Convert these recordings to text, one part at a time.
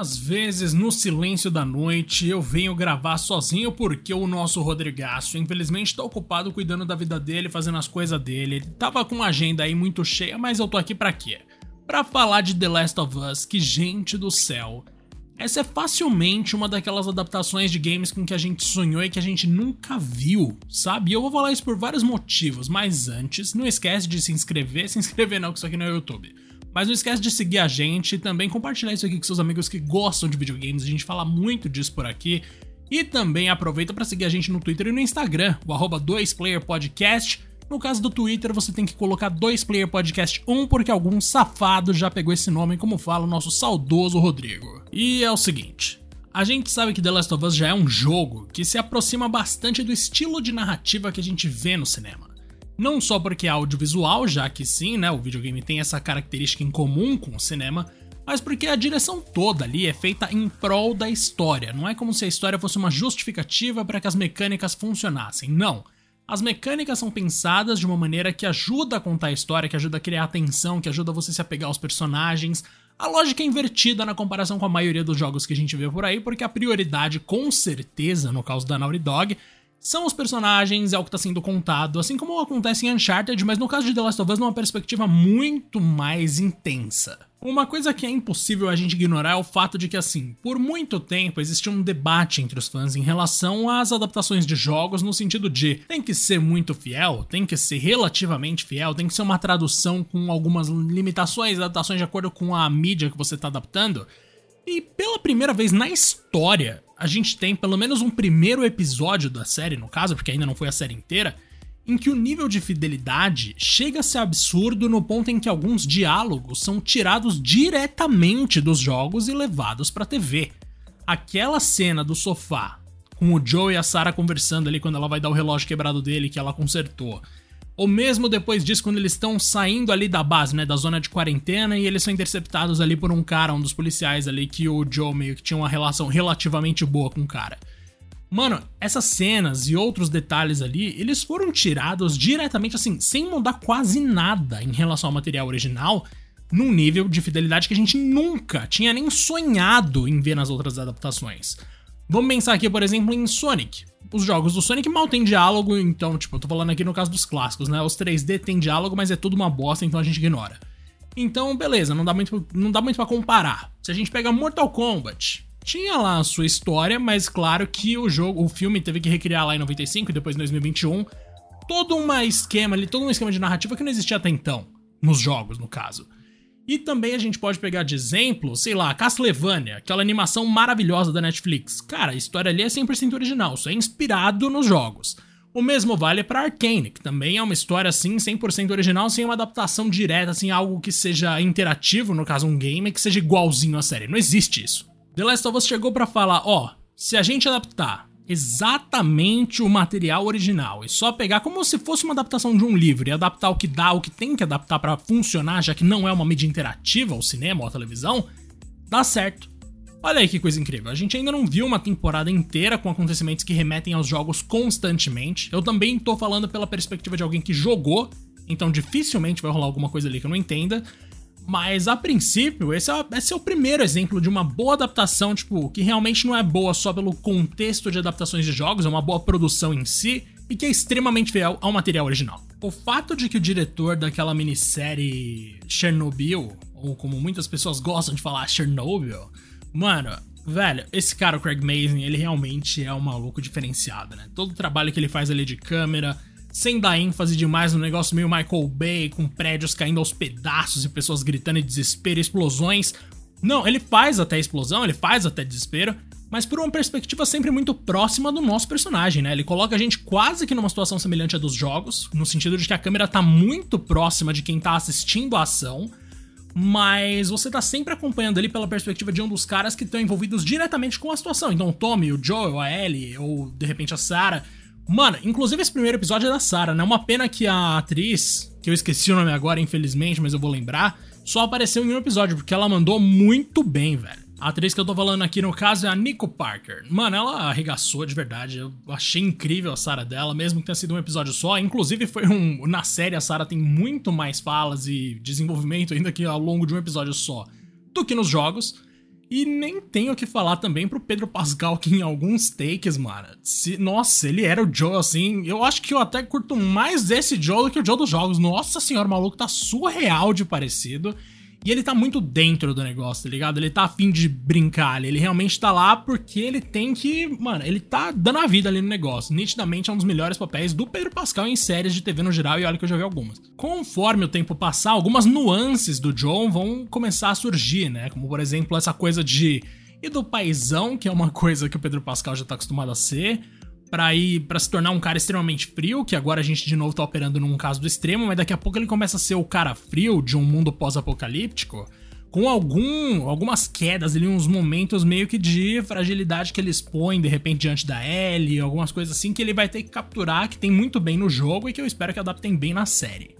Às vezes, no silêncio da noite, eu venho gravar sozinho porque o nosso Rodrigaço, infelizmente, tá ocupado cuidando da vida dele, fazendo as coisas dele. Ele tava com uma agenda aí muito cheia, mas eu tô aqui pra quê? Pra falar de The Last of Us, que gente do céu. Essa é facilmente uma daquelas adaptações de games com que a gente sonhou e que a gente nunca viu, sabe? E eu vou falar isso por vários motivos, mas antes, não esquece de se inscrever, se inscrever não, que isso aqui não é YouTube mas não esquece de seguir a gente e também compartilhar isso aqui com seus amigos que gostam de videogames. A gente fala muito disso por aqui. E também aproveita para seguir a gente no Twitter e no Instagram, o arroba 2playerpodcast. No caso do Twitter, você tem que colocar 2playerpodcast1 porque algum safado já pegou esse nome, como fala o nosso saudoso Rodrigo. E é o seguinte, a gente sabe que The Last of Us já é um jogo que se aproxima bastante do estilo de narrativa que a gente vê no cinema. Não só porque é audiovisual, já que sim, né, o videogame tem essa característica em comum com o cinema, mas porque a direção toda ali é feita em prol da história. Não é como se a história fosse uma justificativa para que as mecânicas funcionassem. Não. As mecânicas são pensadas de uma maneira que ajuda a contar a história, que ajuda a criar atenção, que ajuda você se apegar aos personagens. A lógica é invertida na comparação com a maioria dos jogos que a gente vê por aí, porque a prioridade, com certeza, no caso da Naughty Dog, são os personagens, é o que está sendo contado, assim como acontece em Uncharted, mas no caso de The Last of Us, numa perspectiva muito mais intensa. Uma coisa que é impossível a gente ignorar é o fato de que, assim, por muito tempo existiu um debate entre os fãs em relação às adaptações de jogos, no sentido de tem que ser muito fiel, tem que ser relativamente fiel, tem que ser uma tradução com algumas limitações, adaptações de acordo com a mídia que você está adaptando. E pela primeira vez na história, a gente tem pelo menos um primeiro episódio da série, no caso, porque ainda não foi a série inteira, em que o nível de fidelidade chega a ser absurdo no ponto em que alguns diálogos são tirados diretamente dos jogos e levados para TV. Aquela cena do sofá com o Joe e a Sarah conversando ali quando ela vai dar o relógio quebrado dele que ela consertou ou mesmo depois disso, quando eles estão saindo ali da base, né, da zona de quarentena, e eles são interceptados ali por um cara, um dos policiais ali, que o Joe meio que tinha uma relação relativamente boa com o cara. Mano, essas cenas e outros detalhes ali, eles foram tirados diretamente assim, sem mudar quase nada em relação ao material original, num nível de fidelidade que a gente nunca tinha nem sonhado em ver nas outras adaptações. Vamos pensar aqui, por exemplo, em Sonic os jogos do Sonic mal tem diálogo, então, tipo, eu tô falando aqui no caso dos clássicos, né? Os 3D tem diálogo, mas é tudo uma bosta, então a gente ignora. Então, beleza, não dá muito, não dá muito para comparar. Se a gente pega Mortal Kombat, tinha lá a sua história, mas claro que o jogo, o filme teve que recriar lá em 95 e depois em 2021 todo um esquema ali, todo um esquema de narrativa que não existia até então nos jogos, no caso. E também a gente pode pegar de exemplo, sei lá, Castlevania, aquela animação maravilhosa da Netflix. Cara, a história ali é 100% original, isso é inspirado nos jogos. O mesmo vale para Arcane, que também é uma história assim 100% original, sem uma adaptação direta, assim algo que seja interativo, no caso um game, que seja igualzinho à série. Não existe isso. The Last of Us chegou para falar, ó, oh, se a gente adaptar exatamente o material original e só pegar como se fosse uma adaptação de um livro e adaptar o que dá, o que tem que adaptar para funcionar, já que não é uma mídia interativa, o cinema ou a televisão, dá certo. Olha aí que coisa incrível. A gente ainda não viu uma temporada inteira com acontecimentos que remetem aos jogos constantemente. Eu também tô falando pela perspectiva de alguém que jogou, então dificilmente vai rolar alguma coisa ali que eu não entenda. Mas a princípio, esse é, esse é o primeiro exemplo de uma boa adaptação, tipo, que realmente não é boa só pelo contexto de adaptações de jogos, é uma boa produção em si e que é extremamente fiel ao material original. O fato de que o diretor daquela minissérie Chernobyl, ou como muitas pessoas gostam de falar, Chernobyl, mano, velho, esse cara, o Craig Mazin, ele realmente é um maluco diferenciado, né? Todo o trabalho que ele faz ali de câmera, sem dar ênfase demais no negócio meio Michael Bay, com prédios caindo aos pedaços e pessoas gritando em desespero explosões. Não, ele faz até explosão, ele faz até desespero, mas por uma perspectiva sempre muito próxima do nosso personagem, né? Ele coloca a gente quase que numa situação semelhante à dos jogos, no sentido de que a câmera tá muito próxima de quem tá assistindo a ação, mas você tá sempre acompanhando ali pela perspectiva de um dos caras que estão envolvidos diretamente com a situação. Então o Tommy, o Joel, a Ellie, ou de repente a Sarah Mano, inclusive esse primeiro episódio é da Sarah, né? Uma pena que a atriz, que eu esqueci o nome agora, infelizmente, mas eu vou lembrar, só apareceu em um episódio, porque ela mandou muito bem, velho. A atriz que eu tô falando aqui no caso é a Nico Parker. Mano, ela arregaçou de verdade. Eu achei incrível a Sarah dela, mesmo que tenha sido um episódio só. Inclusive, foi um. Na série, a Sarah tem muito mais falas e desenvolvimento ainda que ao longo de um episódio só do que nos jogos. E nem tenho o que falar também pro Pedro Pascal, que em alguns takes, mano. Se, nossa, ele era o Joe, assim. Eu acho que eu até curto mais esse Joe do que o Joe dos jogos. Nossa senhora, o maluco tá surreal de parecido. E ele tá muito dentro do negócio, tá ligado? Ele tá afim de brincar, ele realmente tá lá porque ele tem que. Mano, ele tá dando a vida ali no negócio. Nitidamente é um dos melhores papéis do Pedro Pascal em séries de TV no geral, e olha que eu já vi algumas. Conforme o tempo passar, algumas nuances do John vão começar a surgir, né? Como por exemplo, essa coisa de. E do paizão, que é uma coisa que o Pedro Pascal já tá acostumado a ser para ir para se tornar um cara extremamente frio, que agora a gente de novo tá operando num caso do extremo, mas daqui a pouco ele começa a ser o cara frio de um mundo pós-apocalíptico, com algum algumas quedas ali, uns momentos meio que de fragilidade que ele expõe de repente diante da Ellie, algumas coisas assim que ele vai ter que capturar, que tem muito bem no jogo e que eu espero que adaptem bem na série.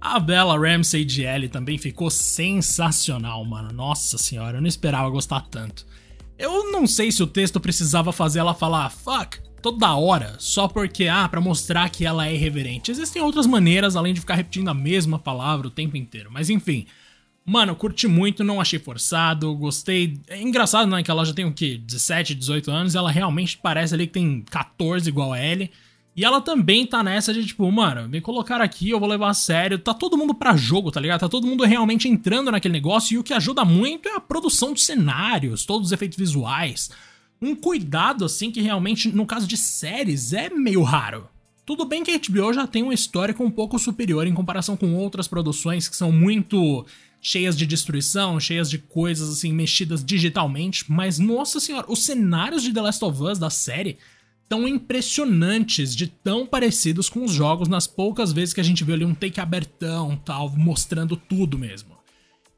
A Bella Ramsey de Ellie também ficou sensacional, mano. Nossa senhora, eu não esperava gostar tanto. Eu não sei se o texto precisava fazer ela falar fuck toda hora, só porque, ah, para mostrar que ela é irreverente. Existem outras maneiras além de ficar repetindo a mesma palavra o tempo inteiro, mas enfim. Mano, curti muito, não achei forçado, gostei. É engraçado, né, que ela já tem o quê? 17, 18 anos, ela realmente parece ali que tem 14 igual a Ellie. E ela também tá nessa de tipo, mano, me colocar aqui, eu vou levar a sério. Tá todo mundo pra jogo, tá ligado? Tá todo mundo realmente entrando naquele negócio. E o que ajuda muito é a produção de cenários, todos os efeitos visuais. Um cuidado, assim, que realmente, no caso de séries, é meio raro. Tudo bem que a HBO já tem uma história um pouco superior em comparação com outras produções que são muito cheias de destruição, cheias de coisas assim mexidas digitalmente, mas nossa senhora, os cenários de The Last of Us da série tão impressionantes, de tão parecidos com os jogos nas poucas vezes que a gente viu ali um take abertão, tal, mostrando tudo mesmo.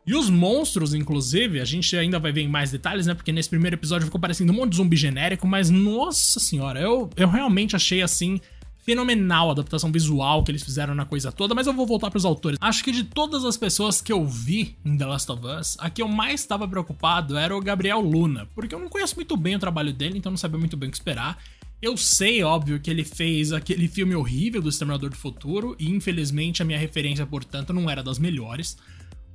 E os monstros, inclusive, a gente ainda vai ver em mais detalhes, né? Porque nesse primeiro episódio ficou parecendo um monte de zumbi genérico, mas nossa senhora, eu, eu realmente achei assim fenomenal a adaptação visual que eles fizeram na coisa toda, mas eu vou voltar para os autores. Acho que de todas as pessoas que eu vi em The Last of Us, a que eu mais estava preocupado era o Gabriel Luna, porque eu não conheço muito bem o trabalho dele, então não sabia muito bem o que esperar. Eu sei, óbvio, que ele fez aquele filme horrível do Exterminador do Futuro, e infelizmente a minha referência, portanto, não era das melhores.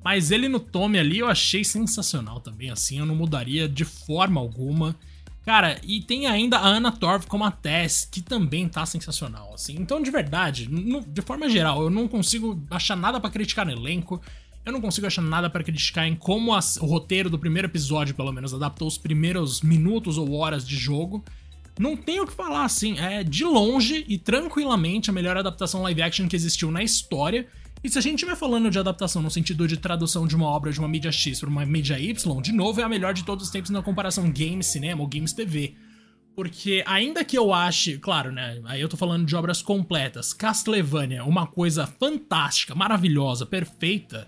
Mas ele no Tommy ali eu achei sensacional também, assim, eu não mudaria de forma alguma. Cara, e tem ainda a Anna Torv como a Tess, que também tá sensacional, assim. Então, de verdade, no, de forma geral, eu não consigo achar nada para criticar no elenco. Eu não consigo achar nada para criticar em como o roteiro do primeiro episódio, pelo menos, adaptou os primeiros minutos ou horas de jogo. Não tenho o que falar, assim, é de longe e tranquilamente a melhor adaptação live action que existiu na história. E se a gente estiver falando de adaptação no sentido de tradução de uma obra de uma mídia X para uma mídia Y, de novo é a melhor de todos os tempos na comparação games, cinema ou games TV. Porque ainda que eu ache, claro, né, aí eu tô falando de obras completas, Castlevania, uma coisa fantástica, maravilhosa, perfeita,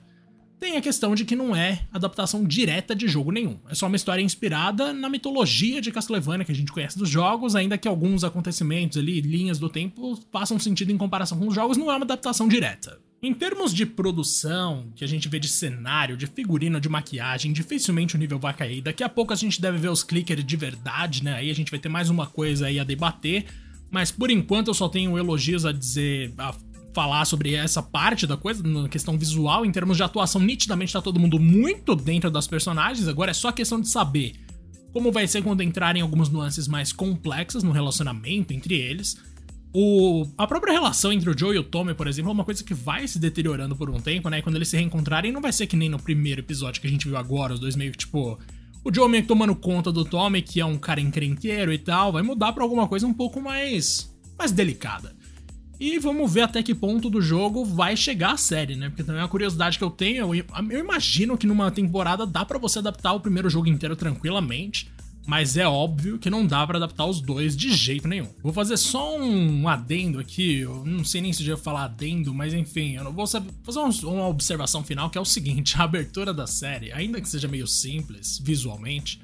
tem a questão de que não é adaptação direta de jogo nenhum. É só uma história inspirada na mitologia de Castlevania que a gente conhece dos jogos, ainda que alguns acontecimentos ali, linhas do tempo, façam sentido em comparação com os jogos, não é uma adaptação direta. Em termos de produção, que a gente vê de cenário, de figurino, de maquiagem, dificilmente o nível vai cair. Daqui a pouco a gente deve ver os clickers de verdade, né? Aí a gente vai ter mais uma coisa aí a debater. Mas por enquanto eu só tenho elogios a dizer a falar sobre essa parte da coisa, na questão visual, em termos de atuação, nitidamente tá todo mundo muito dentro das personagens, agora é só questão de saber como vai ser quando entrarem algumas nuances mais complexas no relacionamento entre eles. O, a própria relação entre o Joe e o Tommy, por exemplo, é uma coisa que vai se deteriorando por um tempo, né? E quando eles se reencontrarem, não vai ser que nem no primeiro episódio que a gente viu agora, os dois meio que tipo. O Joe meio que tomando conta do Tommy, que é um cara encrenqueiro e tal, vai mudar pra alguma coisa um pouco mais. mais delicada. E vamos ver até que ponto do jogo vai chegar a série, né? Porque também é uma curiosidade que eu tenho. Eu, imagino que numa temporada dá para você adaptar o primeiro jogo inteiro tranquilamente. Mas é óbvio que não dá para adaptar os dois de jeito nenhum. Vou fazer só um adendo aqui, eu não sei nem se já falar adendo, mas enfim, eu vou fazer uma observação final que é o seguinte: a abertura da série, ainda que seja meio simples visualmente,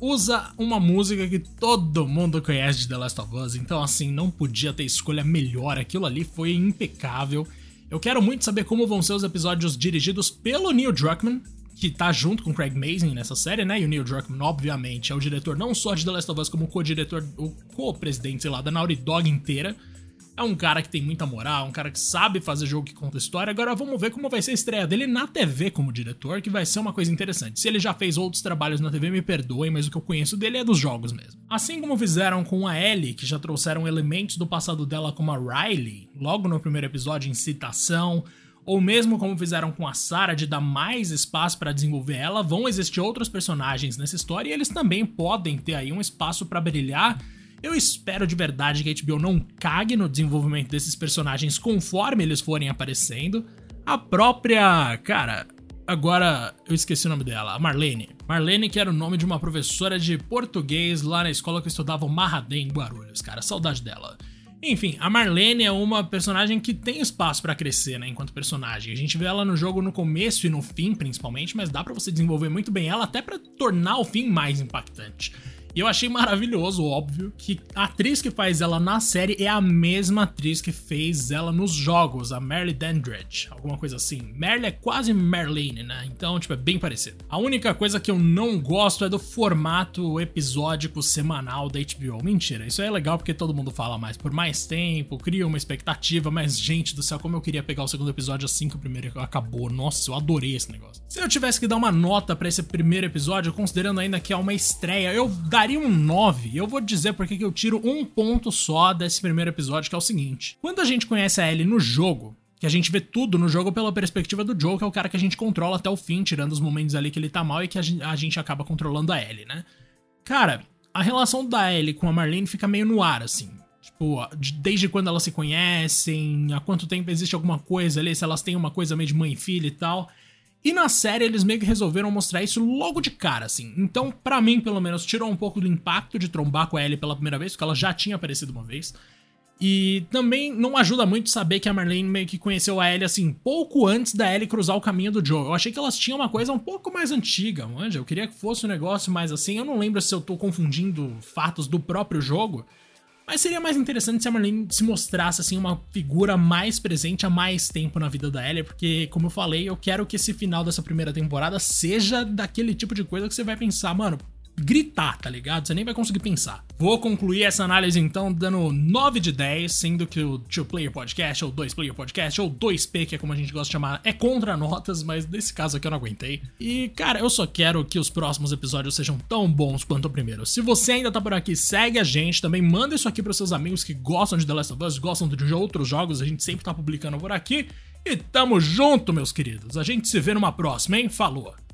usa uma música que todo mundo conhece de The Last of Us, então assim, não podia ter escolha melhor, aquilo ali foi impecável. Eu quero muito saber como vão ser os episódios dirigidos pelo Neil Druckmann, que tá junto com Craig Mazin nessa série, né? E o Neil Druckmann, obviamente, é o diretor não só de The Last of Us, como co-diretor, o co-presidente, sei lá, da Naughty Dog inteira. É um cara que tem muita moral, um cara que sabe fazer jogo que conta história. Agora vamos ver como vai ser a estreia dele na TV como diretor, que vai ser uma coisa interessante. Se ele já fez outros trabalhos na TV, me perdoem, mas o que eu conheço dele é dos jogos mesmo. Assim como fizeram com a Ellie, que já trouxeram elementos do passado dela como a Riley, logo no primeiro episódio em citação, ou mesmo como fizeram com a Sarah de dar mais espaço para desenvolver ela, vão existir outros personagens nessa história e eles também podem ter aí um espaço para brilhar eu espero de verdade que a HBO não cague no desenvolvimento desses personagens conforme eles forem aparecendo. A própria. Cara, agora eu esqueci o nome dela, a Marlene. Marlene, que era o nome de uma professora de português lá na escola que eu estudava o Marradem em Guarulhos, cara, saudade dela. Enfim, a Marlene é uma personagem que tem espaço para crescer, né, enquanto personagem. A gente vê ela no jogo no começo e no fim, principalmente, mas dá para você desenvolver muito bem ela até para tornar o fim mais impactante. E eu achei maravilhoso, óbvio, que a atriz que faz ela na série é a mesma atriz que fez ela nos jogos, a Merle Dandridge, alguma coisa assim. Merle é quase Merlene, né? Então, tipo, é bem parecido. A única coisa que eu não gosto é do formato episódico semanal da HBO. Mentira, isso é legal porque todo mundo fala mais por mais tempo, cria uma expectativa, mas gente do céu, como eu queria pegar o segundo episódio assim que o primeiro acabou. Nossa, eu adorei esse negócio. Se eu tivesse que dar uma nota para esse primeiro episódio, considerando ainda que é uma estreia, eu daria daria um 9. Eu vou dizer porque que eu tiro um ponto só desse primeiro episódio, que é o seguinte. Quando a gente conhece a Ellie no jogo, que a gente vê tudo no jogo pela perspectiva do Joe, que é o cara que a gente controla até o fim, tirando os momentos ali que ele tá mal e que a gente acaba controlando a Ellie, né? Cara, a relação da Ellie com a Marlene fica meio no ar, assim. Tipo, desde quando elas se conhecem, há quanto tempo existe alguma coisa ali, se elas têm uma coisa meio de mãe e filha e tal. E na série eles meio que resolveram mostrar isso logo de cara, assim. Então, para mim, pelo menos, tirou um pouco do impacto de trombar com a Ellie pela primeira vez, porque ela já tinha aparecido uma vez. E também não ajuda muito saber que a Marlene meio que conheceu a Ellie, assim, pouco antes da Ellie cruzar o caminho do Joe. Eu achei que elas tinham uma coisa um pouco mais antiga, manja. Eu queria que fosse um negócio mais assim. Eu não lembro se eu tô confundindo fatos do próprio jogo. Mas seria mais interessante se a Marlene se mostrasse assim uma figura mais presente há mais tempo na vida da Ellie, porque como eu falei, eu quero que esse final dessa primeira temporada seja daquele tipo de coisa que você vai pensar, mano, gritar, tá ligado? Você nem vai conseguir pensar. Vou concluir essa análise então dando 9 de 10, sendo que o 2 Player Podcast, ou 2 Player Podcast, ou 2P, que é como a gente gosta de chamar, é contra notas, mas nesse caso aqui eu não aguentei. E, cara, eu só quero que os próximos episódios sejam tão bons quanto o primeiro. Se você ainda tá por aqui, segue a gente, também manda isso aqui pros seus amigos que gostam de The Last of Us, gostam de outros jogos, a gente sempre tá publicando por aqui. E tamo junto, meus queridos. A gente se vê numa próxima, hein? Falou!